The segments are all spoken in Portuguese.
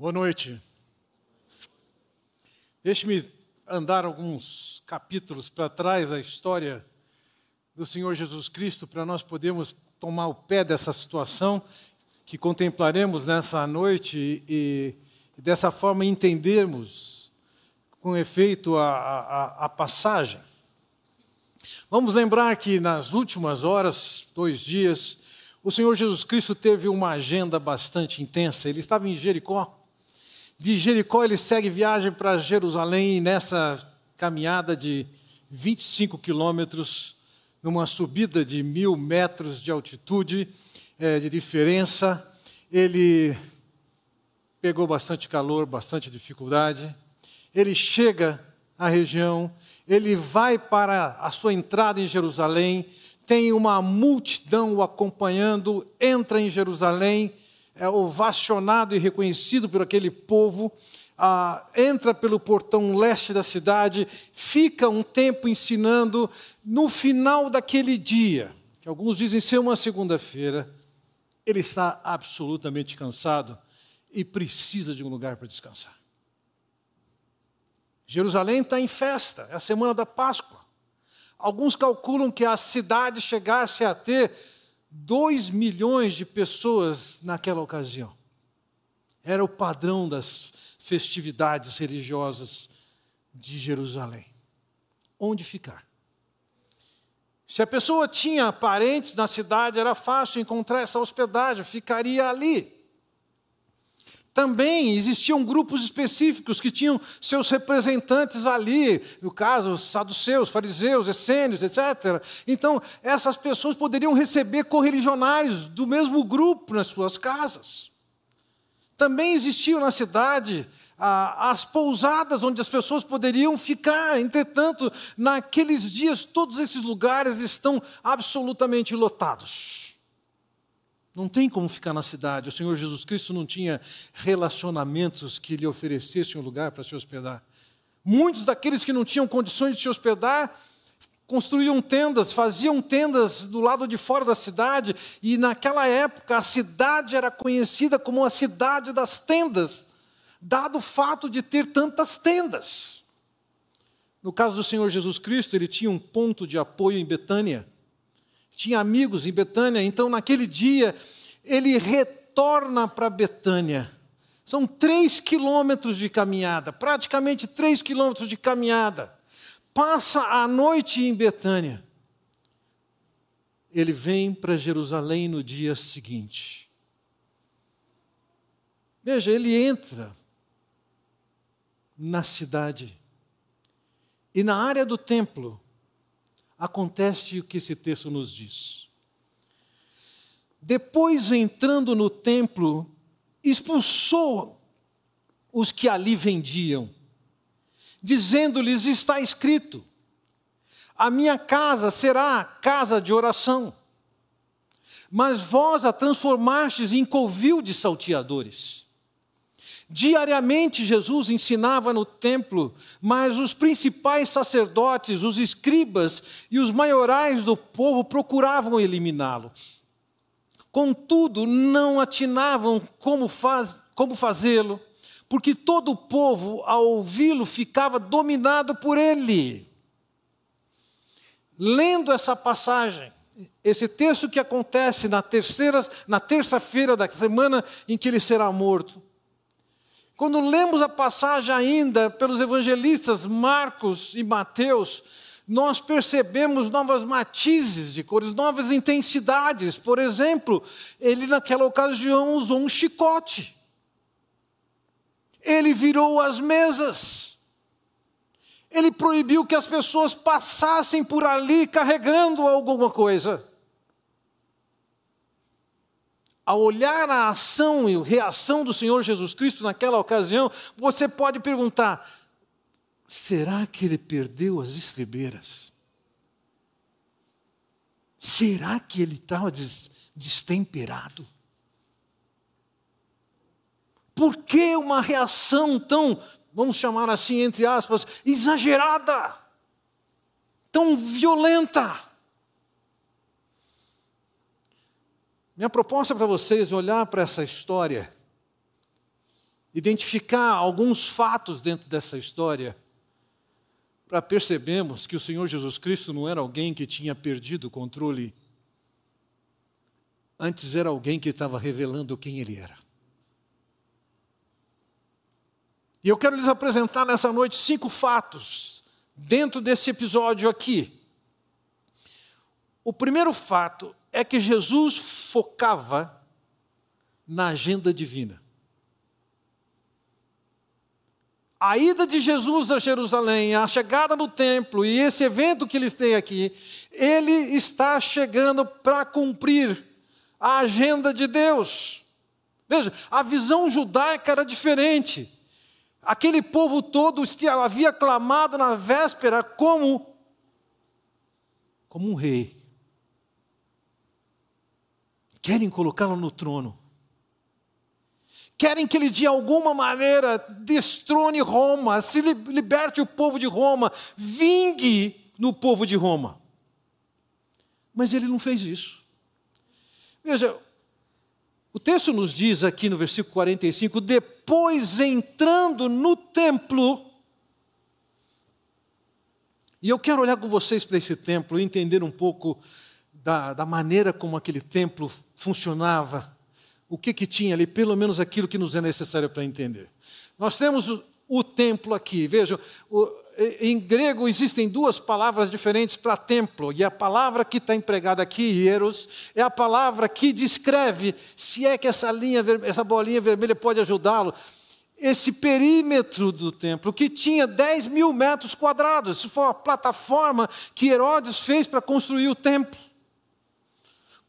Boa noite. Deixe-me andar alguns capítulos para trás da história do Senhor Jesus Cristo para nós podermos tomar o pé dessa situação que contemplaremos nessa noite e, e dessa forma entendermos com efeito a, a, a passagem. Vamos lembrar que nas últimas horas, dois dias, o Senhor Jesus Cristo teve uma agenda bastante intensa. Ele estava em Jericó. De Jericó ele segue viagem para Jerusalém e nessa caminhada de 25 quilômetros, numa subida de mil metros de altitude, é, de diferença, ele pegou bastante calor, bastante dificuldade. Ele chega à região, ele vai para a sua entrada em Jerusalém, tem uma multidão o acompanhando, entra em Jerusalém, é ovacionado e reconhecido por aquele povo, ah, entra pelo portão leste da cidade, fica um tempo ensinando. No final daquele dia, que alguns dizem ser uma segunda-feira, ele está absolutamente cansado e precisa de um lugar para descansar. Jerusalém está em festa, é a semana da Páscoa. Alguns calculam que a cidade chegasse a ter 2 milhões de pessoas naquela ocasião. Era o padrão das festividades religiosas de Jerusalém. Onde ficar? Se a pessoa tinha parentes na cidade, era fácil encontrar essa hospedagem, ficaria ali. Também existiam grupos específicos que tinham seus representantes ali, no caso, os saduceus, fariseus, essênios, etc. Então, essas pessoas poderiam receber correligionários do mesmo grupo nas suas casas. Também existiam na cidade as pousadas onde as pessoas poderiam ficar. Entretanto, naqueles dias, todos esses lugares estão absolutamente lotados. Não tem como ficar na cidade. O Senhor Jesus Cristo não tinha relacionamentos que lhe oferecessem um lugar para se hospedar. Muitos daqueles que não tinham condições de se hospedar construíam tendas, faziam tendas do lado de fora da cidade, e naquela época a cidade era conhecida como a cidade das tendas, dado o fato de ter tantas tendas. No caso do Senhor Jesus Cristo, ele tinha um ponto de apoio em Betânia tinha amigos em Betânia, então naquele dia ele retorna para Betânia. São três quilômetros de caminhada, praticamente três quilômetros de caminhada. Passa a noite em Betânia. Ele vem para Jerusalém no dia seguinte. Veja, ele entra na cidade. E na área do templo, acontece o que esse texto nos diz. Depois, entrando no templo, expulsou os que ali vendiam, dizendo-lhes: Está escrito, a minha casa será casa de oração, mas vós a transformastes em covil de salteadores. Diariamente Jesus ensinava no templo, mas os principais sacerdotes, os escribas e os maiorais do povo procuravam eliminá-lo. Contudo, não atinavam como, faz, como fazê-lo, porque todo o povo, ao ouvi-lo, ficava dominado por ele. Lendo essa passagem, esse texto que acontece na terceira, na terça-feira da semana em que ele será morto, quando lemos a passagem ainda pelos evangelistas Marcos e Mateus, nós percebemos novas matizes de cores, novas intensidades. Por exemplo, ele naquela ocasião usou um chicote. Ele virou as mesas. Ele proibiu que as pessoas passassem por ali carregando alguma coisa ao olhar a ação e a reação do Senhor Jesus Cristo naquela ocasião, você pode perguntar: será que ele perdeu as estribeiras? Será que ele estava destemperado? Por que uma reação tão, vamos chamar assim, entre aspas, exagerada, tão violenta? Minha proposta para vocês é olhar para essa história identificar alguns fatos dentro dessa história para percebermos que o Senhor Jesus Cristo não era alguém que tinha perdido o controle. Antes era alguém que estava revelando quem ele era. E eu quero lhes apresentar nessa noite cinco fatos dentro desse episódio aqui. O primeiro fato é que Jesus focava na agenda divina. A ida de Jesus a Jerusalém, a chegada no templo e esse evento que eles têm aqui, ele está chegando para cumprir a agenda de Deus. Veja, a visão judaica era diferente. Aquele povo todo havia clamado na véspera como como um rei. Querem colocá-lo no trono. Querem que ele de alguma maneira destrone Roma, se liberte o povo de Roma, vingue no povo de Roma. Mas ele não fez isso. Veja, o texto nos diz aqui no versículo 45: depois entrando no templo, e eu quero olhar com vocês para esse templo e entender um pouco da, da maneira como aquele templo funcionava, o que, que tinha ali, pelo menos aquilo que nos é necessário para entender. Nós temos o, o templo aqui, vejam, o, em grego existem duas palavras diferentes para templo, e a palavra que está empregada aqui, hieros, é a palavra que descreve, se é que essa linha, essa bolinha vermelha pode ajudá-lo, esse perímetro do templo, que tinha 10 mil metros quadrados. Isso foi a plataforma que Herodes fez para construir o templo.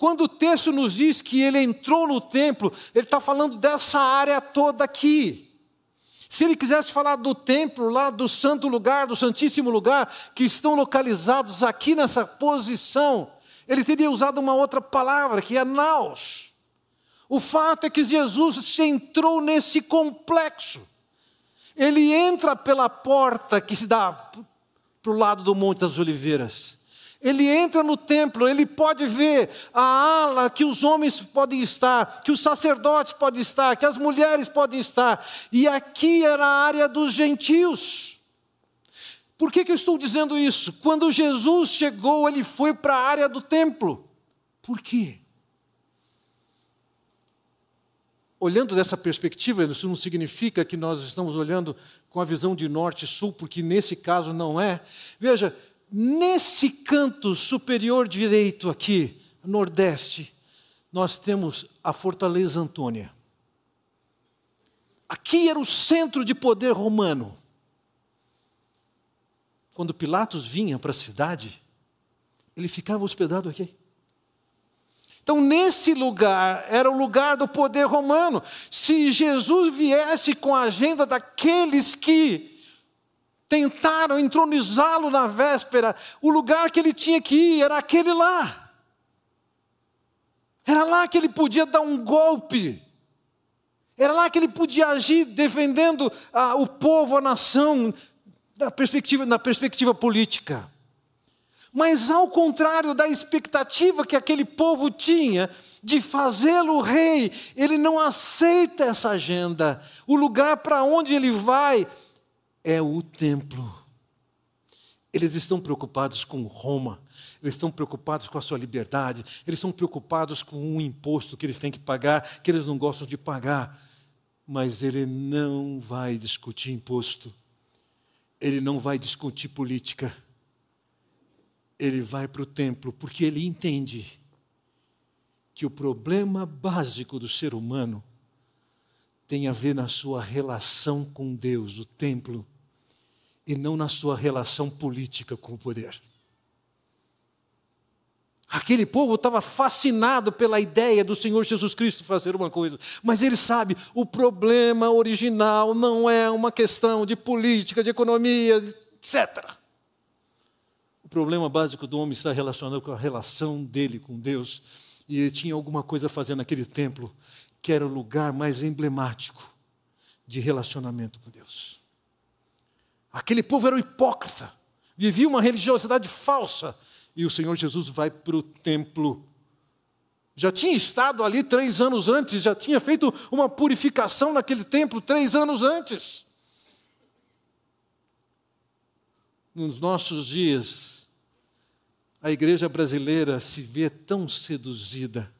Quando o texto nos diz que ele entrou no templo, ele está falando dessa área toda aqui. Se ele quisesse falar do templo, lá do santo lugar, do santíssimo lugar, que estão localizados aqui nessa posição, ele teria usado uma outra palavra, que é naus. O fato é que Jesus se entrou nesse complexo. Ele entra pela porta que se dá para o lado do Monte das Oliveiras. Ele entra no templo, ele pode ver a ala que os homens podem estar, que os sacerdotes podem estar, que as mulheres podem estar. E aqui era a área dos gentios. Por que, que eu estou dizendo isso? Quando Jesus chegou, ele foi para a área do templo. Por quê? Olhando dessa perspectiva, isso não significa que nós estamos olhando com a visão de norte e sul, porque nesse caso não é. Veja, Nesse canto superior direito aqui, nordeste, nós temos a Fortaleza Antônia. Aqui era o centro de poder romano. Quando Pilatos vinha para a cidade, ele ficava hospedado aqui. Então, nesse lugar, era o lugar do poder romano. Se Jesus viesse com a agenda daqueles que tentaram entronizá-lo na véspera, o lugar que ele tinha que ir era aquele lá. Era lá que ele podia dar um golpe. Era lá que ele podia agir defendendo ah, o povo, a nação, na perspectiva, na perspectiva política. Mas ao contrário da expectativa que aquele povo tinha de fazê-lo rei, ele não aceita essa agenda. O lugar para onde ele vai é o templo. Eles estão preocupados com Roma, eles estão preocupados com a sua liberdade, eles estão preocupados com um imposto que eles têm que pagar, que eles não gostam de pagar. Mas ele não vai discutir imposto, ele não vai discutir política, ele vai para o templo, porque ele entende que o problema básico do ser humano tem a ver na sua relação com Deus, o templo e não na sua relação política com o poder. Aquele povo estava fascinado pela ideia do Senhor Jesus Cristo fazer uma coisa, mas ele sabe, o problema original não é uma questão de política, de economia, etc. O problema básico do homem está relacionado com a relação dele com Deus, e ele tinha alguma coisa a fazer naquele templo, que era o lugar mais emblemático de relacionamento com Deus. Aquele povo era um hipócrita, vivia uma religiosidade falsa. E o Senhor Jesus vai para o templo já tinha estado ali três anos antes, já tinha feito uma purificação naquele templo três anos antes. Nos nossos dias, a igreja brasileira se vê tão seduzida,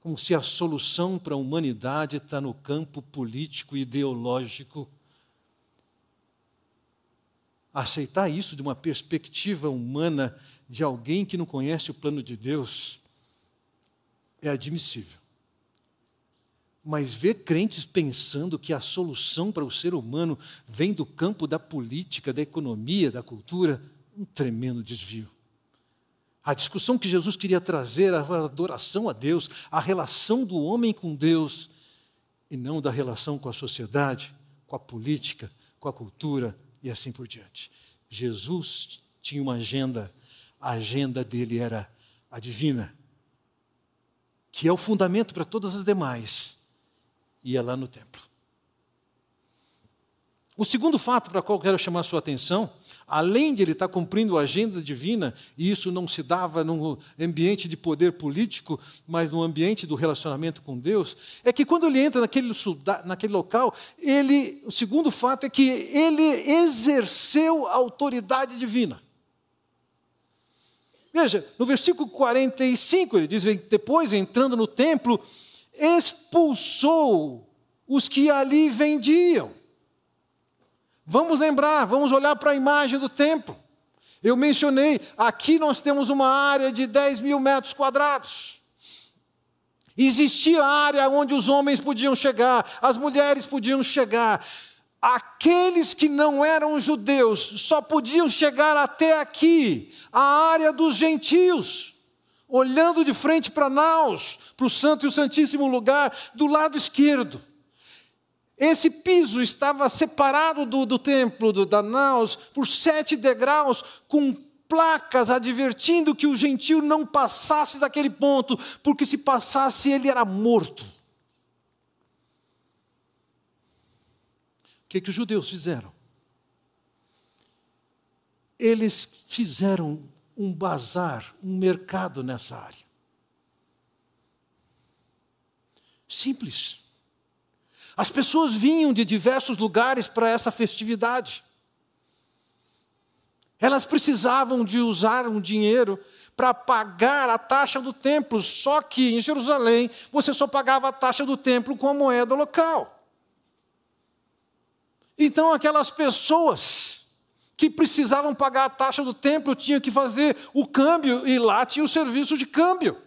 como se a solução para a humanidade está no campo político e ideológico. Aceitar isso de uma perspectiva humana de alguém que não conhece o plano de Deus é admissível. Mas ver crentes pensando que a solução para o ser humano vem do campo da política, da economia, da cultura, um tremendo desvio. A discussão que Jesus queria trazer, a adoração a Deus, a relação do homem com Deus, e não da relação com a sociedade, com a política, com a cultura e assim por diante. Jesus tinha uma agenda, a agenda dele era a divina que é o fundamento para todas as demais, ia lá no templo. O segundo fato para qual quero chamar a sua atenção, além de ele estar cumprindo a agenda divina, e isso não se dava num ambiente de poder político, mas no ambiente do relacionamento com Deus, é que quando ele entra naquele, naquele local, ele, o segundo fato é que ele exerceu a autoridade divina. Veja, no versículo 45, ele diz: depois, entrando no templo, expulsou os que ali vendiam. Vamos lembrar, vamos olhar para a imagem do templo. Eu mencionei, aqui nós temos uma área de 10 mil metros quadrados. Existia área onde os homens podiam chegar, as mulheres podiam chegar aqueles que não eram judeus só podiam chegar até aqui, a área dos gentios, olhando de frente para Naus, para o Santo e o Santíssimo Lugar, do lado esquerdo. Esse piso estava separado do, do templo do, da Naus por sete degraus, com placas advertindo que o gentio não passasse daquele ponto, porque se passasse ele era morto. que, que os judeus fizeram? Eles fizeram um bazar, um mercado nessa área. Simples. As pessoas vinham de diversos lugares para essa festividade. Elas precisavam de usar um dinheiro para pagar a taxa do templo, só que em Jerusalém você só pagava a taxa do templo com a moeda local. Então, aquelas pessoas que precisavam pagar a taxa do templo tinham que fazer o câmbio, e lá tinha o serviço de câmbio.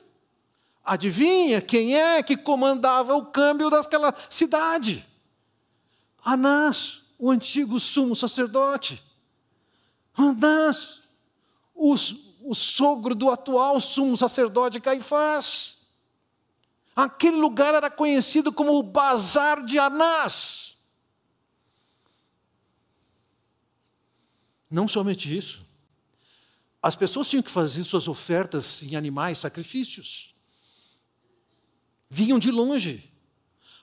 Adivinha quem é que comandava o câmbio daquela cidade? Anás, o antigo sumo sacerdote. Anás, o, o sogro do atual sumo sacerdote Caifás. Aquele lugar era conhecido como o Bazar de Anás. Não somente isso. As pessoas tinham que fazer suas ofertas em animais, sacrifícios. Vinham de longe.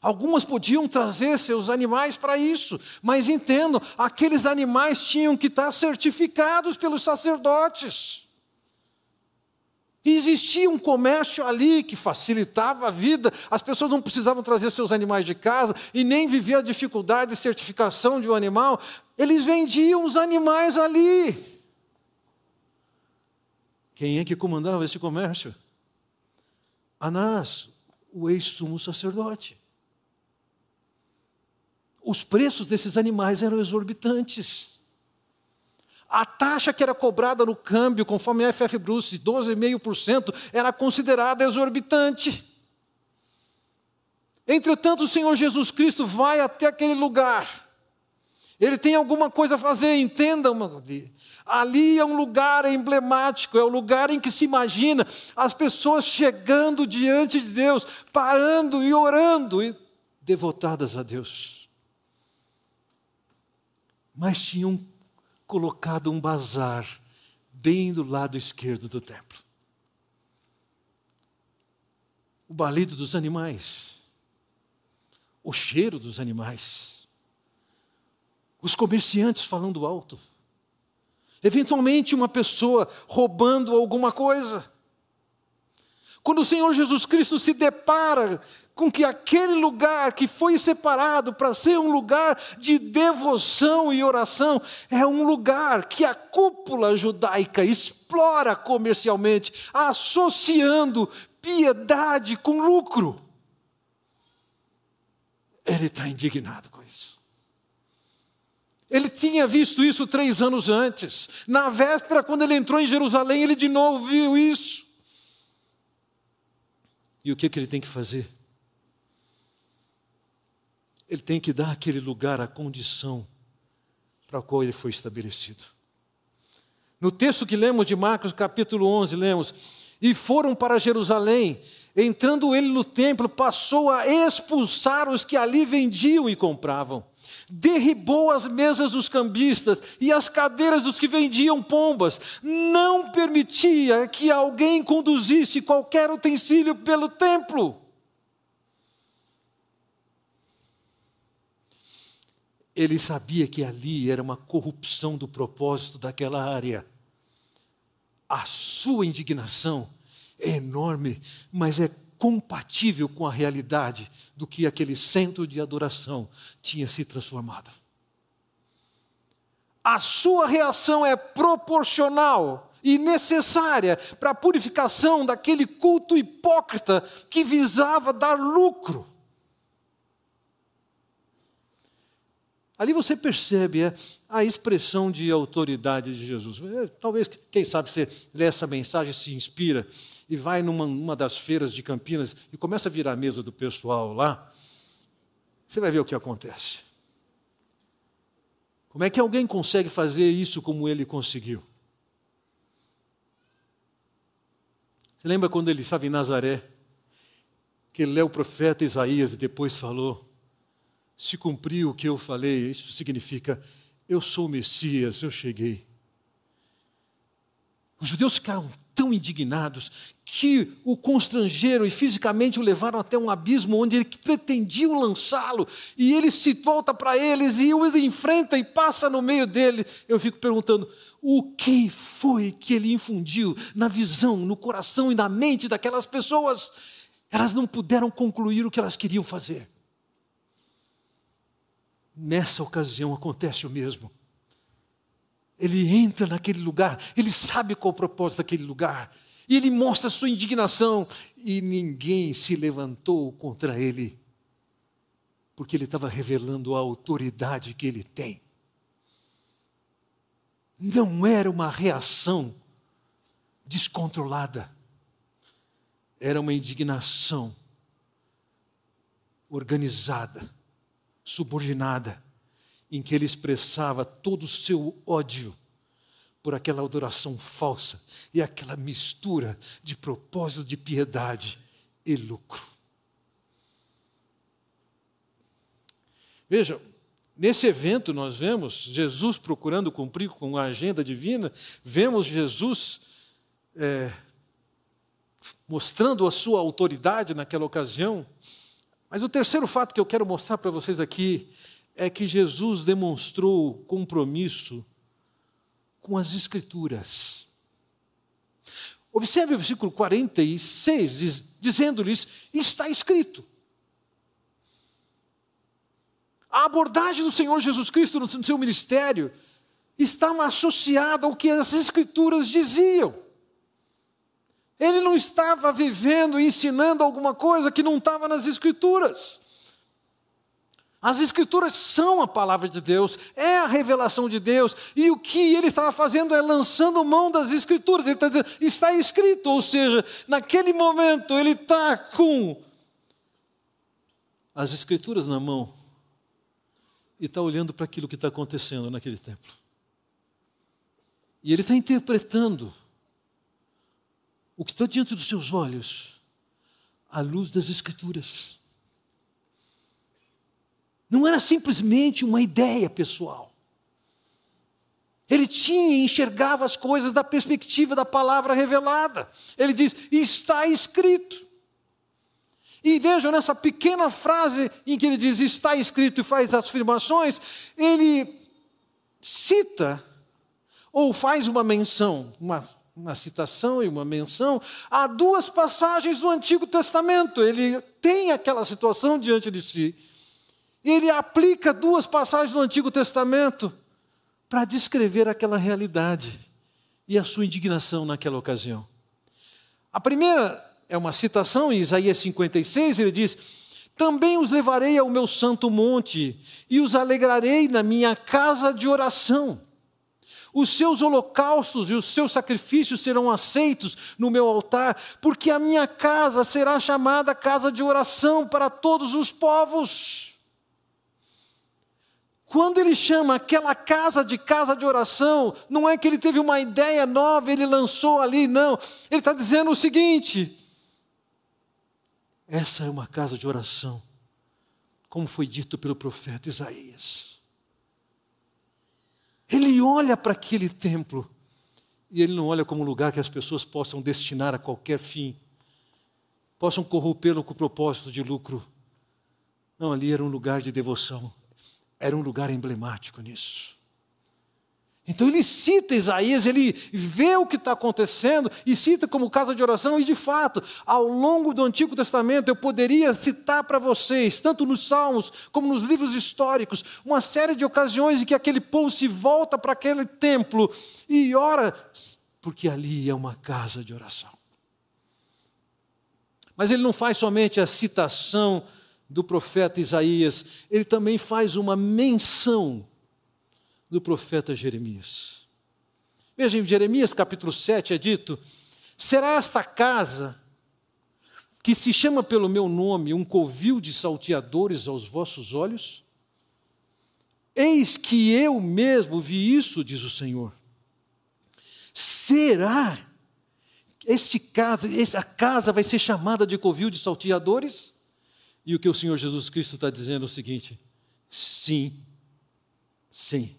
Algumas podiam trazer seus animais para isso, mas entendo, aqueles animais tinham que estar certificados pelos sacerdotes. Existia um comércio ali que facilitava a vida, as pessoas não precisavam trazer seus animais de casa e nem viver a dificuldade de certificação de um animal, eles vendiam os animais ali. Quem é que comandava esse comércio? Anás, o ex-sumo sacerdote. Os preços desses animais eram exorbitantes. A taxa que era cobrada no câmbio, conforme a FF Bruce, 12,5%, era considerada exorbitante. Entretanto, o Senhor Jesus Cristo vai até aquele lugar ele tem alguma coisa a fazer, entendam. Ali é um lugar emblemático, é o lugar em que se imagina as pessoas chegando diante de Deus, parando e orando e devotadas a Deus. Mas tinham colocado um bazar bem do lado esquerdo do templo. O balido dos animais, o cheiro dos animais os comerciantes falando alto, eventualmente uma pessoa roubando alguma coisa. Quando o Senhor Jesus Cristo se depara com que aquele lugar que foi separado para ser um lugar de devoção e oração é um lugar que a cúpula judaica explora comercialmente, associando piedade com lucro. Ele está indignado com isso. Ele tinha visto isso três anos antes. Na véspera, quando ele entrou em Jerusalém, ele de novo viu isso. E o que, que ele tem que fazer? Ele tem que dar aquele lugar a condição para a qual ele foi estabelecido. No texto que lemos de Marcos, capítulo 11, lemos: E foram para Jerusalém, entrando ele no templo, passou a expulsar os que ali vendiam e compravam derribou as mesas dos cambistas e as cadeiras dos que vendiam pombas, não permitia que alguém conduzisse qualquer utensílio pelo templo. Ele sabia que ali era uma corrupção do propósito daquela área. A sua indignação é enorme, mas é compatível com a realidade do que aquele centro de adoração tinha se transformado. A sua reação é proporcional e necessária para a purificação daquele culto hipócrita que visava dar lucro. Ali você percebe é, a expressão de autoridade de Jesus. É, talvez, quem sabe, você lê essa mensagem, se inspira e vai numa, numa das feiras de Campinas e começa a virar a mesa do pessoal lá, você vai ver o que acontece. Como é que alguém consegue fazer isso como ele conseguiu? Você lembra quando ele estava em Nazaré? Que ele leu o profeta Isaías e depois falou: Se cumpriu o que eu falei, isso significa: Eu sou o Messias, eu cheguei. Os judeus ficaram tão indignados que o constrangeram e fisicamente o levaram até um abismo onde ele pretendiam lançá-lo, e ele se volta para eles e os enfrenta e passa no meio dele. Eu fico perguntando: o que foi que ele infundiu na visão, no coração e na mente daquelas pessoas? Elas não puderam concluir o que elas queriam fazer. Nessa ocasião acontece o mesmo. Ele entra naquele lugar, ele sabe qual o propósito daquele lugar, e ele mostra sua indignação, e ninguém se levantou contra ele, porque ele estava revelando a autoridade que ele tem. Não era uma reação descontrolada, era uma indignação organizada, subordinada em que ele expressava todo o seu ódio por aquela adoração falsa e aquela mistura de propósito de piedade e lucro. Veja, nesse evento nós vemos Jesus procurando cumprir com a agenda divina, vemos Jesus é, mostrando a sua autoridade naquela ocasião. Mas o terceiro fato que eu quero mostrar para vocês aqui é que Jesus demonstrou compromisso com as Escrituras. Observe o versículo 46, dizendo-lhes: está escrito. A abordagem do Senhor Jesus Cristo no seu ministério estava associada ao que as Escrituras diziam. Ele não estava vivendo e ensinando alguma coisa que não estava nas Escrituras. As Escrituras são a palavra de Deus, é a revelação de Deus, e o que ele estava fazendo é lançando mão das Escrituras. Ele está dizendo, está escrito, ou seja, naquele momento ele está com as Escrituras na mão e está olhando para aquilo que está acontecendo naquele templo. E ele está interpretando o que está diante dos seus olhos à luz das Escrituras. Não era simplesmente uma ideia pessoal. Ele tinha e enxergava as coisas da perspectiva da palavra revelada. Ele diz: está escrito. E vejam nessa pequena frase em que ele diz está escrito e faz as afirmações, ele cita ou faz uma menção, uma uma citação e uma menção a duas passagens do Antigo Testamento. Ele tem aquela situação diante de si. Ele aplica duas passagens do Antigo Testamento para descrever aquela realidade e a sua indignação naquela ocasião. A primeira é uma citação em Isaías 56, ele diz: Também os levarei ao meu santo monte e os alegrarei na minha casa de oração. Os seus holocaustos e os seus sacrifícios serão aceitos no meu altar, porque a minha casa será chamada casa de oração para todos os povos. Quando ele chama aquela casa de casa de oração, não é que ele teve uma ideia nova, ele lançou ali, não. Ele está dizendo o seguinte: essa é uma casa de oração, como foi dito pelo profeta Isaías. Ele olha para aquele templo e ele não olha como um lugar que as pessoas possam destinar a qualquer fim, possam corrompê-lo com o propósito de lucro. Não, ali era um lugar de devoção era um lugar emblemático nisso. Então ele cita Isaías, ele vê o que está acontecendo e cita como casa de oração, e de fato, ao longo do Antigo Testamento, eu poderia citar para vocês, tanto nos Salmos como nos livros históricos, uma série de ocasiões em que aquele povo se volta para aquele templo e ora, porque ali é uma casa de oração. Mas ele não faz somente a citação do profeta Isaías, ele também faz uma menção do profeta Jeremias. Veja, em Jeremias capítulo 7 é dito: Será esta casa, que se chama pelo meu nome, um covil de salteadores aos vossos olhos? Eis que eu mesmo vi isso, diz o Senhor. Será este casa, essa casa vai ser chamada de covil de salteadores? E o que o Senhor Jesus Cristo está dizendo é o seguinte: sim, sim,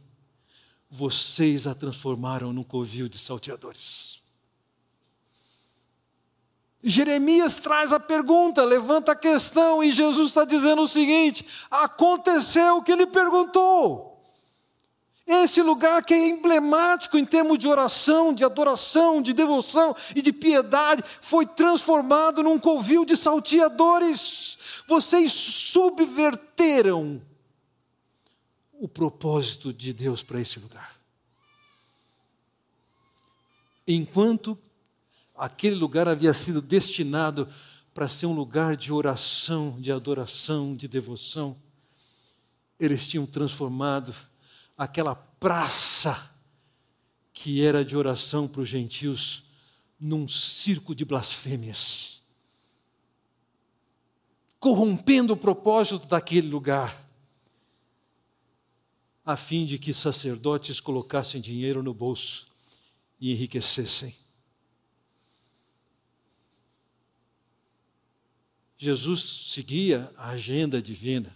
vocês a transformaram num covil de salteadores. Jeremias traz a pergunta, levanta a questão, e Jesus está dizendo o seguinte: aconteceu o que ele perguntou. Esse lugar que é emblemático em termos de oração, de adoração, de devoção e de piedade, foi transformado num covil de salteadores. Vocês subverteram o propósito de Deus para esse lugar. Enquanto aquele lugar havia sido destinado para ser um lugar de oração, de adoração, de devoção, eles tinham transformado aquela praça que era de oração para os gentios num circo de blasfêmias, corrompendo o propósito daquele lugar, a fim de que sacerdotes colocassem dinheiro no bolso e enriquecessem. Jesus seguia a agenda divina.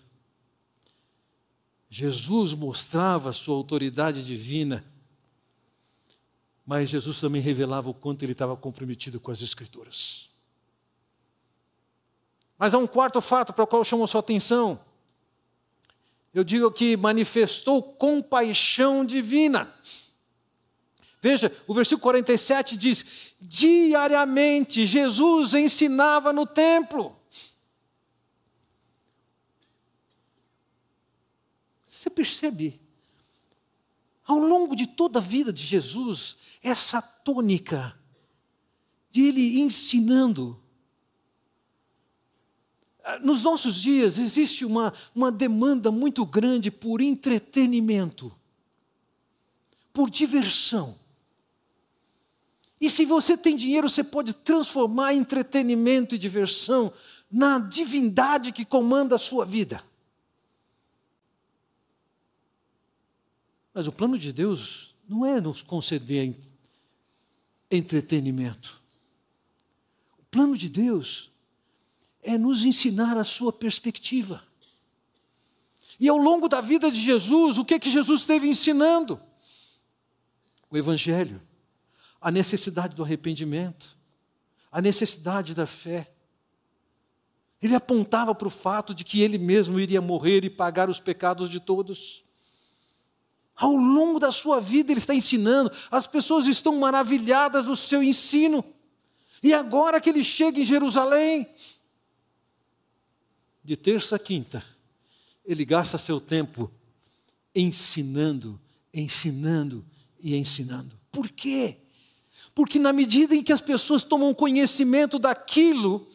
Jesus mostrava a sua autoridade divina, mas Jesus também revelava o quanto ele estava comprometido com as Escrituras. Mas há um quarto fato para o qual eu chamo a sua atenção. Eu digo que manifestou compaixão divina. Veja, o versículo 47 diz: diariamente Jesus ensinava no templo. Você percebe? Ao longo de toda a vida de Jesus, essa tônica de ele ensinando. Nos nossos dias existe uma, uma demanda muito grande por entretenimento, por diversão. E se você tem dinheiro, você pode transformar entretenimento e diversão na divindade que comanda a sua vida. Mas o plano de Deus não é nos conceder entretenimento. O plano de Deus é nos ensinar a sua perspectiva. E ao longo da vida de Jesus, o que é que Jesus esteve ensinando? O Evangelho, a necessidade do arrependimento, a necessidade da fé. Ele apontava para o fato de que ele mesmo iria morrer e pagar os pecados de todos Ao longo da sua vida, ele está ensinando, as pessoas estão maravilhadas do seu ensino. E agora que ele chega em Jerusalém, de terça a quinta, ele gasta seu tempo ensinando, ensinando e ensinando. Por quê? Porque na medida em que as pessoas tomam conhecimento daquilo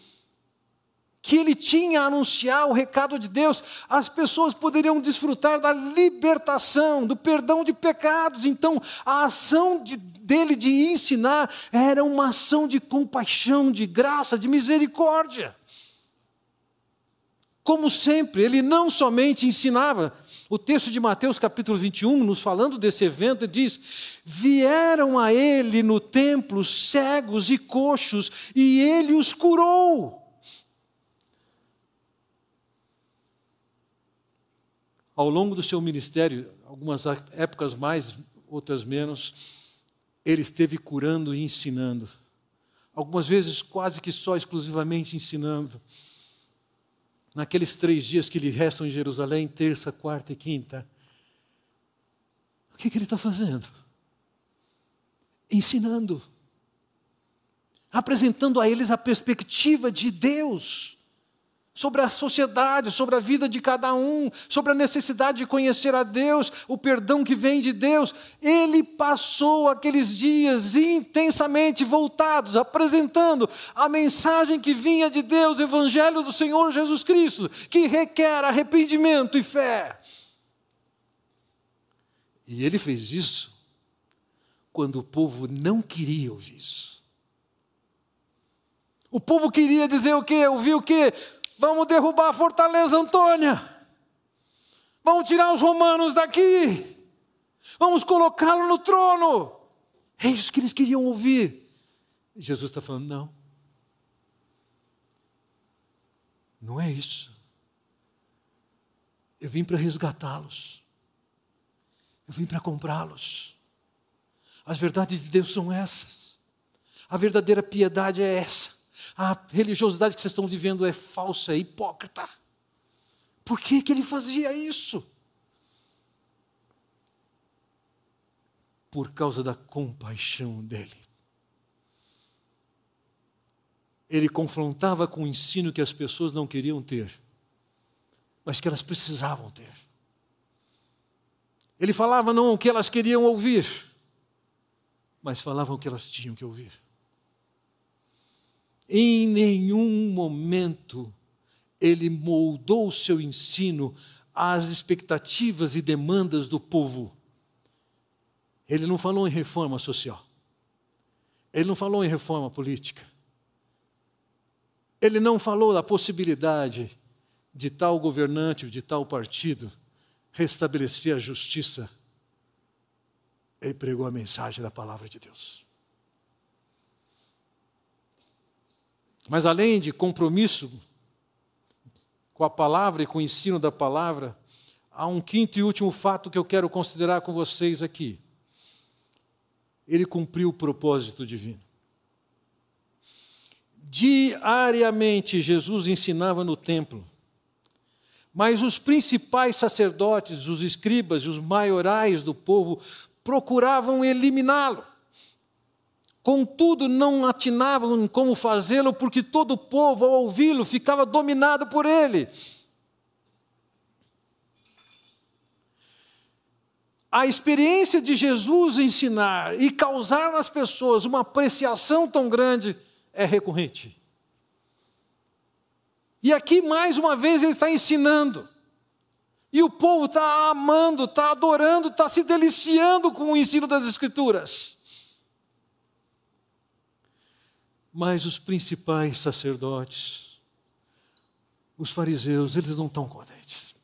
que ele tinha a anunciar o recado de Deus, as pessoas poderiam desfrutar da libertação, do perdão de pecados. Então, a ação de, dele de ensinar era uma ação de compaixão, de graça, de misericórdia. Como sempre, ele não somente ensinava, o texto de Mateus capítulo 21, nos falando desse evento, diz: Vieram a ele no templo cegos e coxos, e ele os curou. Ao longo do seu ministério, algumas épocas mais, outras menos, ele esteve curando e ensinando. Algumas vezes quase que só exclusivamente ensinando. Naqueles três dias que lhe restam em Jerusalém, terça, quarta e quinta, o que, que ele está fazendo? Ensinando, apresentando a eles a perspectiva de Deus sobre a sociedade, sobre a vida de cada um, sobre a necessidade de conhecer a Deus, o perdão que vem de Deus. Ele passou aqueles dias intensamente voltados, apresentando a mensagem que vinha de Deus, Evangelho do Senhor Jesus Cristo, que requer arrependimento e fé. E ele fez isso quando o povo não queria ouvir isso. O povo queria dizer o quê? Ouvir o quê? Vamos derrubar a fortaleza Antônia. Vamos tirar os romanos daqui. Vamos colocá-lo no trono. É isso que eles queriam ouvir. E Jesus está falando: não. Não é isso. Eu vim para resgatá-los. Eu vim para comprá-los. As verdades de Deus são essas. A verdadeira piedade é essa a religiosidade que vocês estão vivendo é falsa, é hipócrita. Por que, que ele fazia isso? Por causa da compaixão dele. Ele confrontava com o ensino que as pessoas não queriam ter, mas que elas precisavam ter. Ele falava não o que elas queriam ouvir, mas falavam o que elas tinham que ouvir. Em nenhum momento ele moldou o seu ensino às expectativas e demandas do povo. Ele não falou em reforma social. Ele não falou em reforma política. Ele não falou da possibilidade de tal governante, de tal partido, restabelecer a justiça. Ele pregou a mensagem da palavra de Deus. Mas além de compromisso com a palavra e com o ensino da palavra, há um quinto e último fato que eu quero considerar com vocês aqui. Ele cumpriu o propósito divino. Diariamente Jesus ensinava no templo, mas os principais sacerdotes, os escribas e os maiorais do povo procuravam eliminá-lo. Contudo, não atinavam em como fazê-lo, porque todo o povo, ao ouvi-lo, ficava dominado por ele. A experiência de Jesus ensinar e causar nas pessoas uma apreciação tão grande é recorrente. E aqui, mais uma vez, ele está ensinando. E o povo está amando, está adorando, está se deliciando com o ensino das Escrituras. Mas os principais sacerdotes, os fariseus, eles não estão contentes.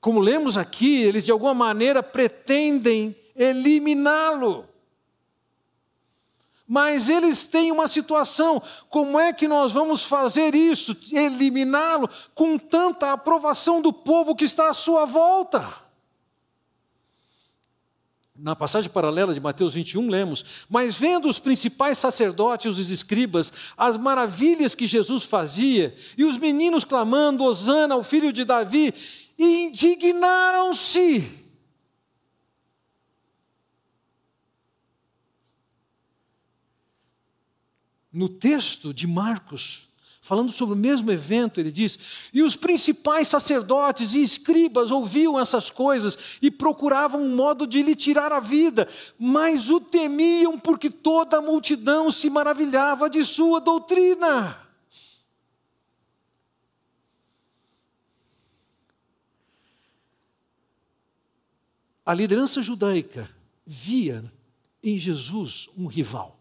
Como lemos aqui, eles de alguma maneira pretendem eliminá-lo. Mas eles têm uma situação: como é que nós vamos fazer isso, eliminá-lo, com tanta aprovação do povo que está à sua volta? na passagem paralela de Mateus 21, lemos: Mas vendo os principais sacerdotes e os escribas as maravilhas que Jesus fazia, e os meninos clamando: Osana, ao filho de Davi, indignaram-se. No texto de Marcos, falando sobre o mesmo evento, ele diz: E os principais sacerdotes e escribas ouviam essas coisas e procuravam um modo de lhe tirar a vida, mas o temiam porque toda a multidão se maravilhava de sua doutrina. A liderança judaica via em Jesus um rival.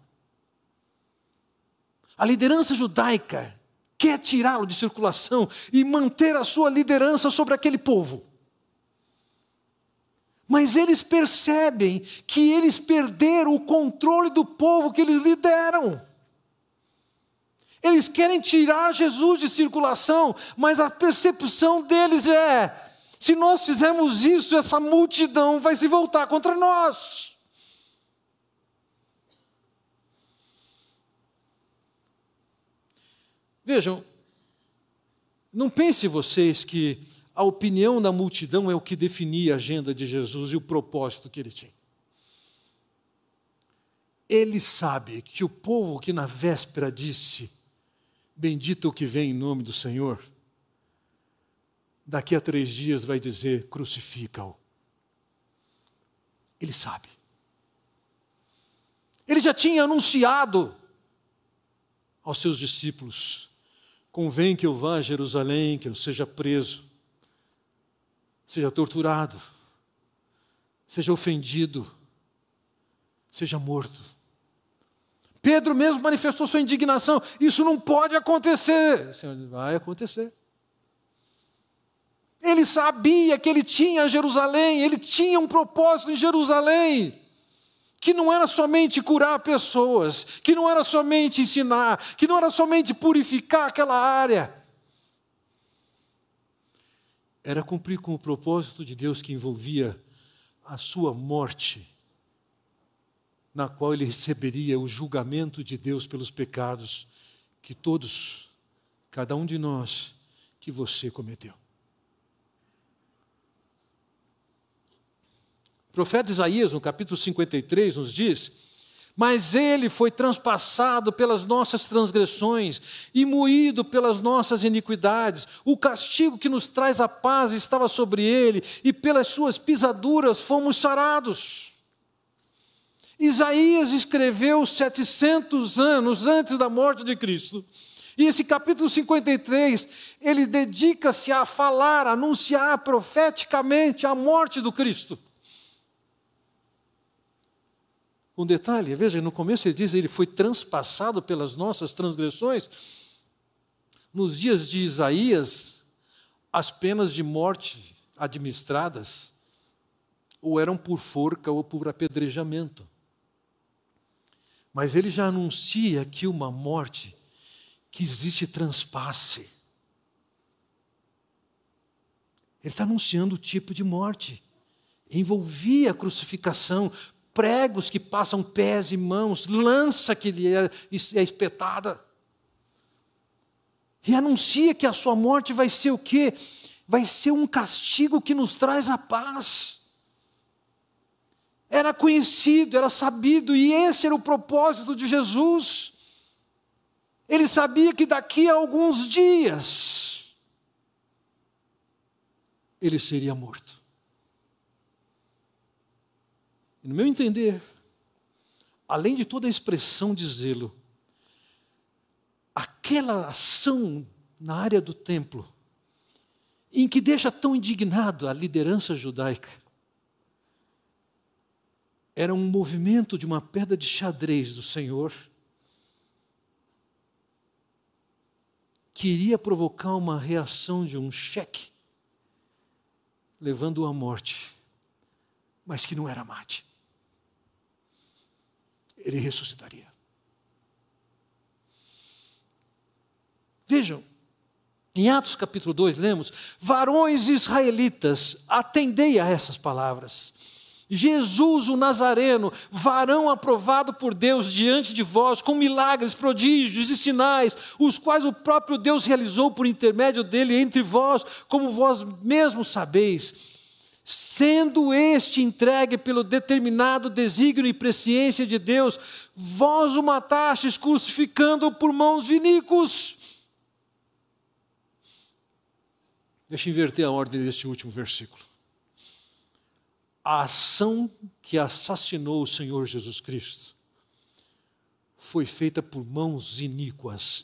A liderança judaica quer tirá-lo de circulação e manter a sua liderança sobre aquele povo. Mas eles percebem que eles perderam o controle do povo que eles lideram. Eles querem tirar Jesus de circulação, mas a percepção deles é: se nós fizermos isso, essa multidão vai se voltar contra nós. Vejam, não pense vocês que a opinião da multidão é o que definia a agenda de Jesus e o propósito que ele tinha. Ele sabe que o povo que na véspera disse: Bendito o que vem em nome do Senhor, daqui a três dias vai dizer: Crucifica-o. Ele sabe. Ele já tinha anunciado aos seus discípulos Convém que eu vá a Jerusalém, que eu seja preso, seja torturado, seja ofendido, seja morto. Pedro mesmo manifestou sua indignação: isso não pode acontecer. Senhor, vai acontecer. Ele sabia que ele tinha Jerusalém, ele tinha um propósito em Jerusalém que não era somente curar pessoas, que não era somente ensinar, que não era somente purificar aquela área. Era cumprir com o propósito de Deus que envolvia a sua morte, na qual ele receberia o julgamento de Deus pelos pecados que todos, cada um de nós, que você cometeu. Profeta Isaías, no capítulo 53, nos diz: Mas ele foi transpassado pelas nossas transgressões e moído pelas nossas iniquidades. O castigo que nos traz a paz estava sobre ele, e pelas suas pisaduras fomos sarados. Isaías escreveu 700 anos antes da morte de Cristo. E esse capítulo 53, ele dedica-se a falar, anunciar profeticamente a morte do Cristo. Um detalhe, veja, no começo ele diz, ele foi transpassado pelas nossas transgressões. Nos dias de Isaías, as penas de morte administradas ou eram por forca ou por apedrejamento. Mas ele já anuncia aqui uma morte que existe transpasse. Ele está anunciando o tipo de morte. Envolvia a crucificação, pregos que passam pés e mãos, lança que lhe é, é espetada. E anuncia que a sua morte vai ser o quê? Vai ser um castigo que nos traz a paz. Era conhecido, era sabido, e esse era o propósito de Jesus. Ele sabia que daqui a alguns dias ele seria morto. No meu entender, além de toda a expressão de zelo, aquela ação na área do templo, em que deixa tão indignado a liderança judaica, era um movimento de uma pedra de xadrez do Senhor, que iria provocar uma reação de um cheque, levando-o à morte, mas que não era mate ele ressuscitaria. Vejam, em Atos capítulo 2, lemos: Varões israelitas, atendei a essas palavras. Jesus, o Nazareno, varão aprovado por Deus diante de vós, com milagres, prodígios e sinais, os quais o próprio Deus realizou por intermédio dele entre vós, como vós mesmos sabeis sendo este entregue pelo determinado desígnio e presciência de Deus, vós o matastes crucificando por mãos de iníquos. Deixa eu inverter a ordem deste último versículo. A ação que assassinou o Senhor Jesus Cristo foi feita por mãos iníquas,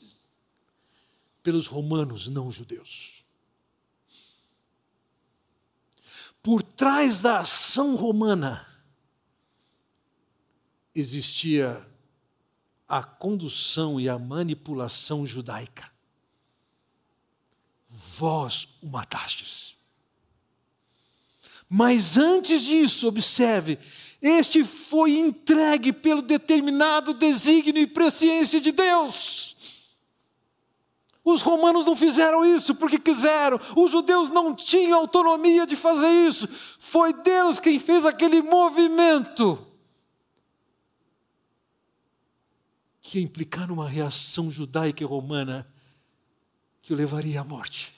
pelos romanos não judeus. Por trás da ação romana existia a condução e a manipulação judaica. Vós o matastes. Mas antes disso, observe, este foi entregue pelo determinado desígnio e presciência de Deus. Os romanos não fizeram isso porque quiseram, os judeus não tinham autonomia de fazer isso. Foi Deus quem fez aquele movimento que ia implicar numa reação judaica e romana que o levaria à morte.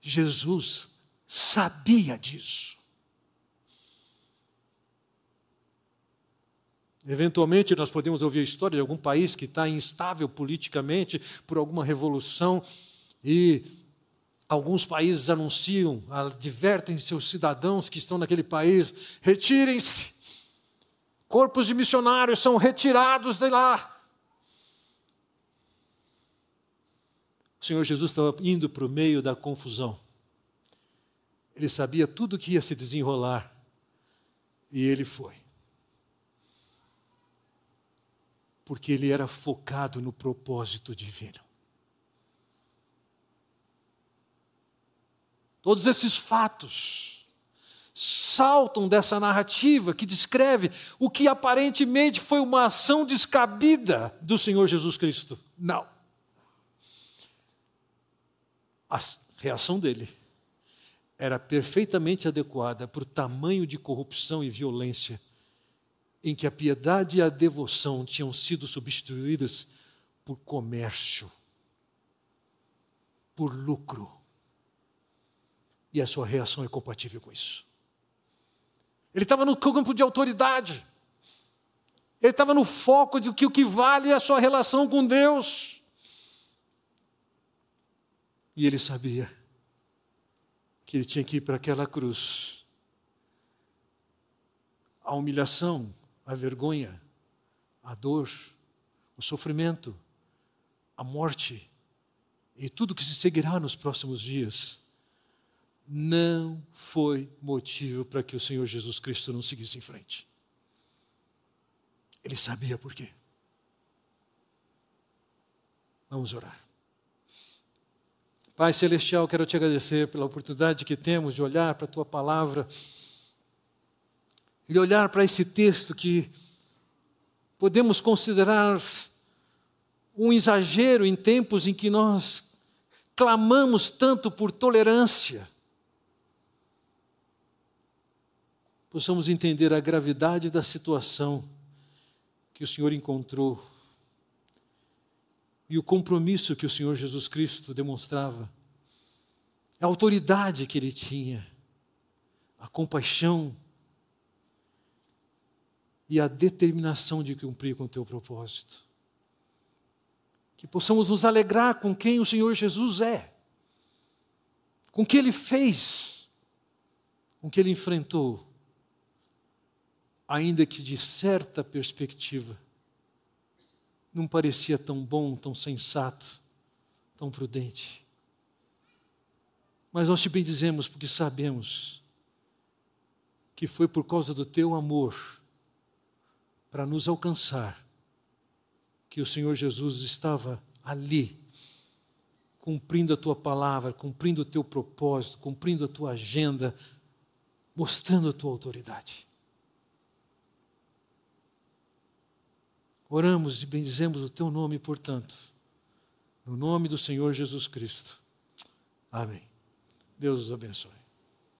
Jesus sabia disso. Eventualmente, nós podemos ouvir a história de algum país que está instável politicamente por alguma revolução e alguns países anunciam, advertem seus cidadãos que estão naquele país: retirem-se, corpos de missionários são retirados de lá. O Senhor Jesus estava indo para o meio da confusão. Ele sabia tudo que ia se desenrolar e ele foi. Porque ele era focado no propósito divino. Todos esses fatos saltam dessa narrativa que descreve o que aparentemente foi uma ação descabida do Senhor Jesus Cristo. Não. A reação dele era perfeitamente adequada para o tamanho de corrupção e violência em que a piedade e a devoção tinham sido substituídas por comércio, por lucro. E a sua reação é compatível com isso. Ele estava no campo de autoridade. Ele estava no foco de que o que vale é a sua relação com Deus. E ele sabia que ele tinha que ir para aquela cruz. A humilhação, a vergonha, a dor, o sofrimento, a morte e tudo que se seguirá nos próximos dias, não foi motivo para que o Senhor Jesus Cristo não seguisse em frente. Ele sabia por quê. Vamos orar. Pai Celestial, quero te agradecer pela oportunidade que temos de olhar para a tua palavra e olhar para esse texto que podemos considerar um exagero em tempos em que nós clamamos tanto por tolerância, possamos entender a gravidade da situação que o Senhor encontrou e o compromisso que o Senhor Jesus Cristo demonstrava, a autoridade que ele tinha, a compaixão e a determinação de cumprir com o teu propósito. Que possamos nos alegrar com quem o Senhor Jesus é, com o que ele fez, com o que ele enfrentou, ainda que de certa perspectiva não parecia tão bom, tão sensato, tão prudente. Mas nós te bendizemos porque sabemos que foi por causa do teu amor para nos alcançar, que o Senhor Jesus estava ali, cumprindo a tua palavra, cumprindo o teu propósito, cumprindo a tua agenda, mostrando a tua autoridade. Oramos e bendizemos o teu nome, portanto, no nome do Senhor Jesus Cristo. Amém. Deus os abençoe.